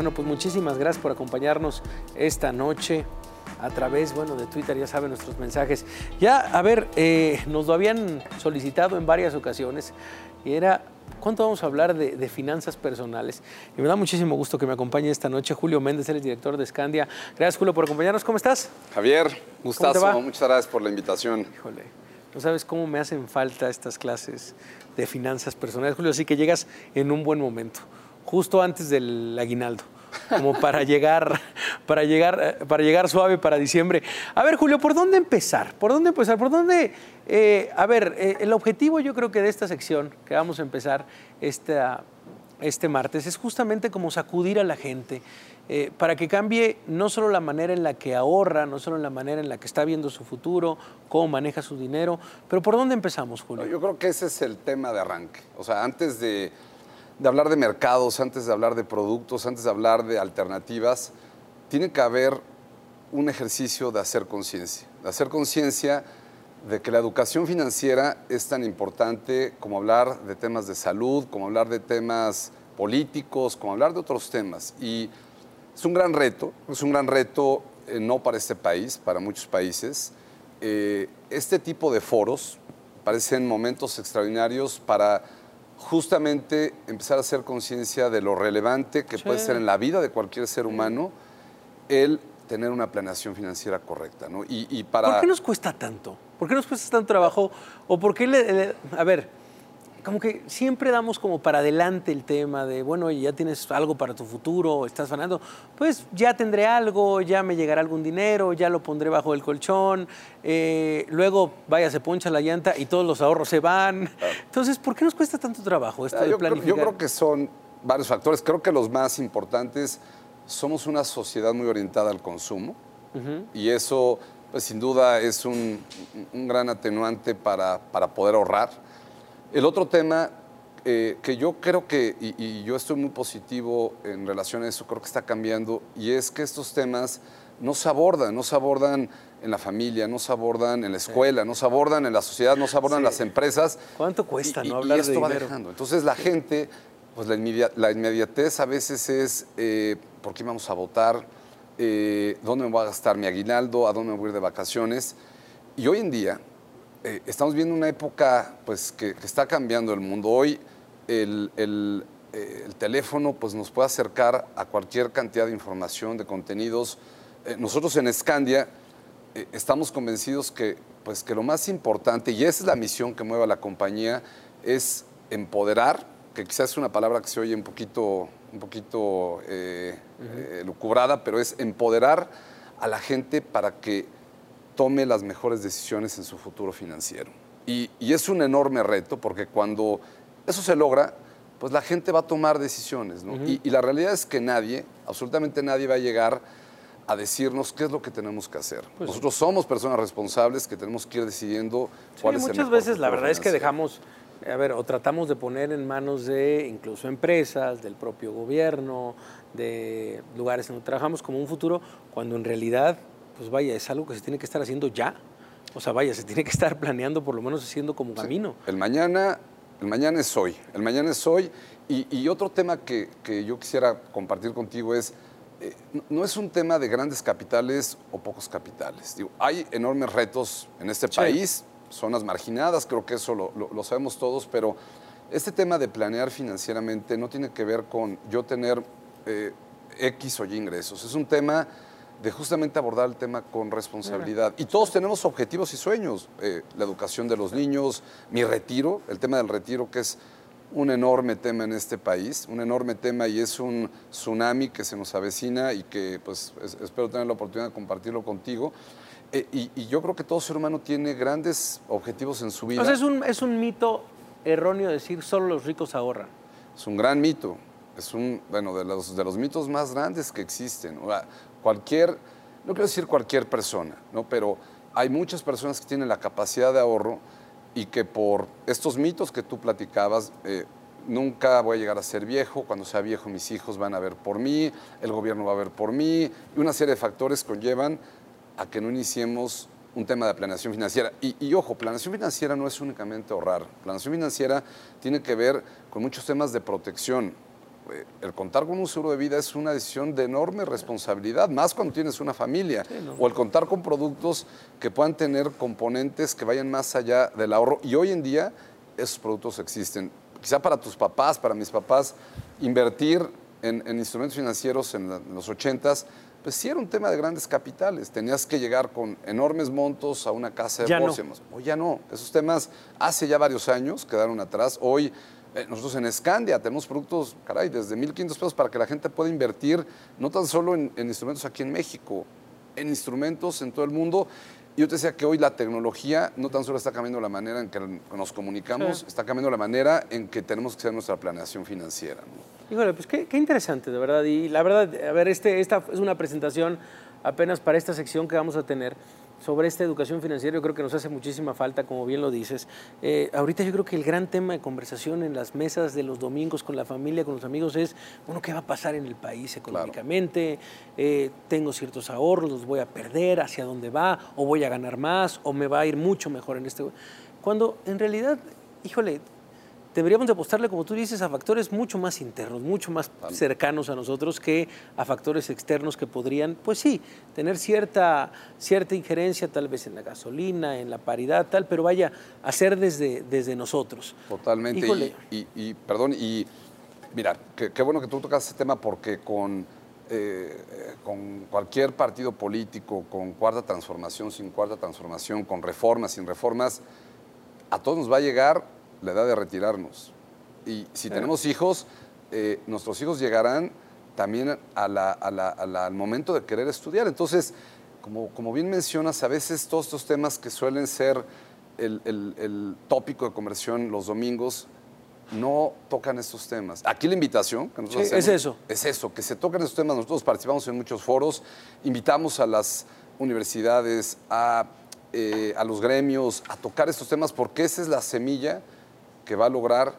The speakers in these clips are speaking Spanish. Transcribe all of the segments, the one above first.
Bueno, pues muchísimas gracias por acompañarnos esta noche a través, bueno, de Twitter, ya saben nuestros mensajes. Ya, a ver, eh, nos lo habían solicitado en varias ocasiones y era, ¿cuánto vamos a hablar de, de, finanzas personales? Y me da muchísimo gusto que me acompañe esta noche Julio Méndez, es director de Scandia. Gracias, Julio, por acompañarnos. ¿Cómo estás? Javier, gustazo, muchas gracias por la invitación. Híjole, no sabes cómo me hacen falta estas clases de finanzas personales, Julio, así que llegas en un buen momento justo antes del aguinaldo, como para llegar, para llegar, para llegar suave para diciembre. A ver, Julio, ¿por dónde empezar? ¿Por dónde empezar? ¿Por dónde? Eh, a ver, eh, el objetivo yo creo que de esta sección que vamos a empezar este martes es justamente como sacudir a la gente. Eh, para que cambie no solo la manera en la que ahorra, no solo la manera en la que está viendo su futuro, cómo maneja su dinero, pero ¿por dónde empezamos, Julio? Yo creo que ese es el tema de arranque. O sea, antes de de hablar de mercados, antes de hablar de productos, antes de hablar de alternativas, tiene que haber un ejercicio de hacer conciencia, de hacer conciencia de que la educación financiera es tan importante como hablar de temas de salud, como hablar de temas políticos, como hablar de otros temas. Y es un gran reto, es un gran reto eh, no para este país, para muchos países. Eh, este tipo de foros parecen momentos extraordinarios para justamente empezar a hacer conciencia de lo relevante que puede ser en la vida de cualquier ser humano el tener una planeación financiera correcta. ¿no? Y, para... ¿Por qué nos cuesta tanto? ¿Por qué nos cuesta tanto trabajo? ¿O por qué, le, a ver, como que siempre damos como para adelante el tema de, bueno, ya tienes algo para tu futuro, estás ganando, pues ya tendré algo, ya me llegará algún dinero, ya lo pondré bajo el colchón, eh, luego, vaya, se poncha la llanta y todos los ahorros se van. Entonces, ¿por qué nos cuesta tanto trabajo esto de yo planificar? Creo, yo creo que son varios factores. Creo que los más importantes, somos una sociedad muy orientada al consumo y eso, pues sin duda, es un, un gran atenuante para, para poder ahorrar el otro tema eh, que yo creo que, y, yo estoy muy positivo en relación a eso, creo que está cambiando, y es que estos temas no se abordan, no se abordan en la familia, no se abordan en la escuela, no se abordan en la sociedad, no se abordan en las empresas. ¿Cuánto cuesta y, no hablar y esto de va dejando. Entonces la gente, pues la, inmediatez a veces es, eh, ¿por qué vamos a votar? Eh, ¿Dónde me voy a gastar mi aguinaldo? ¿A dónde me voy a ir de vacaciones? Y hoy en día, eh, estamos viendo una época pues, que, está cambiando el mundo. Hoy el, el, eh, el, teléfono pues, nos puede acercar a cualquier cantidad de información, de contenidos. Eh, nosotros en Scandia estamos convencidos que, pues, que lo más importante, y esa es la misión que mueve a la compañía, es empoderar, que quizás es una palabra que se oye un poquito, un poquito lucubrada, pero es empoderar a la gente para que tome las mejores decisiones en su futuro financiero. Y, es un enorme reto porque cuando eso se logra, pues la gente va a tomar decisiones. y, la realidad es que nadie, absolutamente nadie va a llegar a decirnos qué es lo que tenemos que hacer. Pues Nosotros somos personas responsables que tenemos que ir decidiendo cuál es el Muchas veces la verdad es que dejamos, a ver, o tratamos de poner en manos de incluso empresas, del propio gobierno, de lugares en donde trabajamos como un futuro, cuando en realidad pues vaya, es algo que se tiene que estar haciendo ya. O sea, vaya, se tiene que estar planeando, por lo menos haciendo como camino. El mañana, el mañana es hoy. El mañana es hoy. Y, otro tema que, yo quisiera compartir contigo es, eh, no es un tema de grandes capitales o pocos capitales. Digo, hay enormes retos en este país, zonas marginadas, creo que eso lo, sabemos todos, pero este tema de planear financieramente no tiene que ver con yo tener eh, X o Y ingresos. Es un tema de justamente abordar el tema con responsabilidad. Y todos tenemos objetivos y sueños. Eh, la educación de los niños, mi retiro, el tema del retiro que es un enorme tema en este país, un enorme tema y es un tsunami que se nos avecina y que pues espero tener la oportunidad de compartirlo contigo. Eh, y, yo creo que todo ser humano tiene grandes objetivos en su vida. es un, es un mito erróneo decir solo los ricos ahorran. Es un gran mito. Es un, bueno, de los, de los mitos más grandes que existen cualquier, no quiero decir cualquier persona, ¿no? pero hay muchas personas que tienen la capacidad de ahorro y que por estos mitos que tú platicabas, eh, nunca voy a llegar a ser viejo, cuando sea viejo mis hijos van a ver por mí, el gobierno va a ver por mí, y una serie de factores conllevan a que no iniciemos un tema de planeación financiera. Y, y, ojo, planeación financiera no es únicamente ahorrar, planeación financiera tiene que ver con muchos temas de protección. Eh, el contar con un seguro de vida es una decisión de enorme responsabilidad, más cuando tienes una familia, o el contar con productos que puedan tener componentes que vayan más allá del ahorro. Y hoy en día esos productos existen. Quizá para tus papás, para mis papás, invertir en, instrumentos financieros en, los 80s, pues sí era un tema de grandes capitales. Tenías que llegar con enormes montos a una casa de ya O ya no. Esos temas hace ya varios años quedaron atrás. Hoy nosotros en Scandia tenemos productos, caray, desde 1.500 pesos para que la gente pueda invertir no tan solo en, instrumentos aquí en México, en instrumentos en todo el mundo. Y yo te decía que hoy la tecnología no tan solo está cambiando la manera en que nos comunicamos, está cambiando la manera en que tenemos que hacer nuestra planeación financiera. Híjole, pues qué, interesante, de verdad. Y la verdad, a ver, este, esta es una presentación apenas para esta sección que vamos a tener sobre esta educación financiera, yo creo que nos hace muchísima falta, como bien lo dices. Eh, ahorita yo creo que el gran tema de conversación en las mesas de los domingos con la familia, con los amigos, es, bueno, ¿qué va a pasar en el país económicamente? Eh, tengo ciertos ahorros, los voy a perder, ¿hacia dónde va? ¿O voy a ganar más? ¿O me va a ir mucho mejor en este... Cuando en realidad, híjole, deberíamos de apostarle, como tú dices, a factores mucho más internos, mucho más cercanos a nosotros que a factores externos que podrían, pues sí, tener cierta, cierta injerencia tal vez en la gasolina, en la paridad, tal, pero vaya, a ser desde, desde nosotros. Totalmente. Y, perdón, y mira, qué bueno que tú tocas ese tema porque con, eh, con cualquier partido político, con cuarta transformación, sin cuarta transformación, con reformas, sin reformas, a todos nos va a llegar la edad de retirarnos. Y si tenemos hijos, eh, nuestros hijos llegarán también al momento de querer estudiar. Entonces, como, como, bien mencionas, a veces todos estos temas que suelen ser el, tópico de conversión los domingos, no tocan estos temas. Aquí la invitación que nosotros es eso. Es eso, que se tocan estos temas. Nosotros participamos en muchos foros, invitamos a las universidades, a, eh, a los gremios, a tocar estos temas, porque esa es la semilla que va a lograr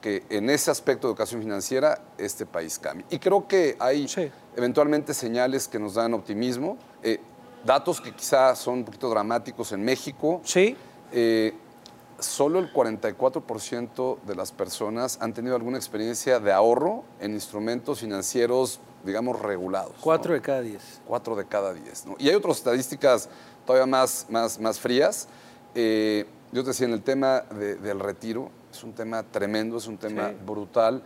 que en ese aspecto de educación financiera este país cambie. Y creo que hay eventualmente señales que nos dan optimismo, eh, datos que quizás son un poquito dramáticos en México. Sí. Eh, solo el 44% de las personas han tenido alguna experiencia de ahorro en instrumentos financieros, digamos, regulados. Cuatro de cada diez. Cuatro de cada diez. Y hay otras estadísticas todavía más, más, más frías. Eh, yo te decía, en el tema del retiro, es un tema tremendo, es un tema brutal.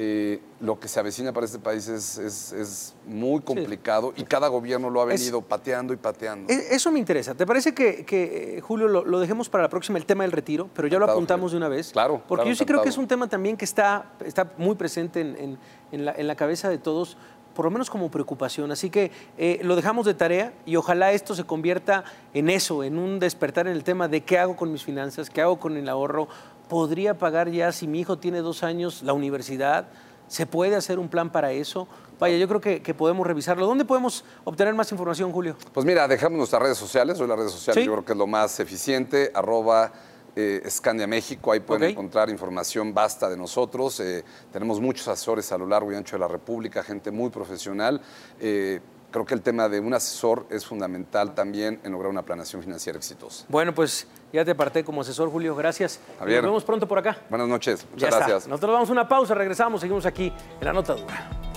Eh, lo que se avecina para este país es, muy complicado y cada gobierno lo ha venido pateando y pateando. E, eso me interesa. ¿Te parece que, eh, Julio, lo, dejemos para la próxima, el tema del retiro, pero ya lo apuntamos de una vez? Claro. Porque yo sí creo que es un tema también que está, está muy presente en, la, en la cabeza de todos por lo menos como preocupación. Así que eh, lo dejamos de tarea y ojalá esto se convierta en eso, en un despertar en el tema de qué hago con mis finanzas, qué hago con el ahorro. ¿Podría pagar ya si mi hijo tiene dos años la universidad? ¿Se puede hacer un plan para eso? Vaya, yo creo que, podemos revisarlo. ¿Dónde podemos obtener más información, Julio? Pues mira, dejamos nuestras redes sociales. Hoy las redes sociales yo creo que es lo más eficiente. Arroba eh, México, ahí pueden encontrar información basta de nosotros. Eh, tenemos muchos asesores a lo largo y ancho de la República, gente muy profesional. Eh, creo que el tema de un asesor es fundamental también en lograr una planeación financiera exitosa. Bueno, pues ya te parté como asesor, Julio. Gracias. Nos vemos pronto por acá. Buenas noches. Muchas gracias. Nosotros damos una pausa, regresamos, seguimos aquí en la nota dura.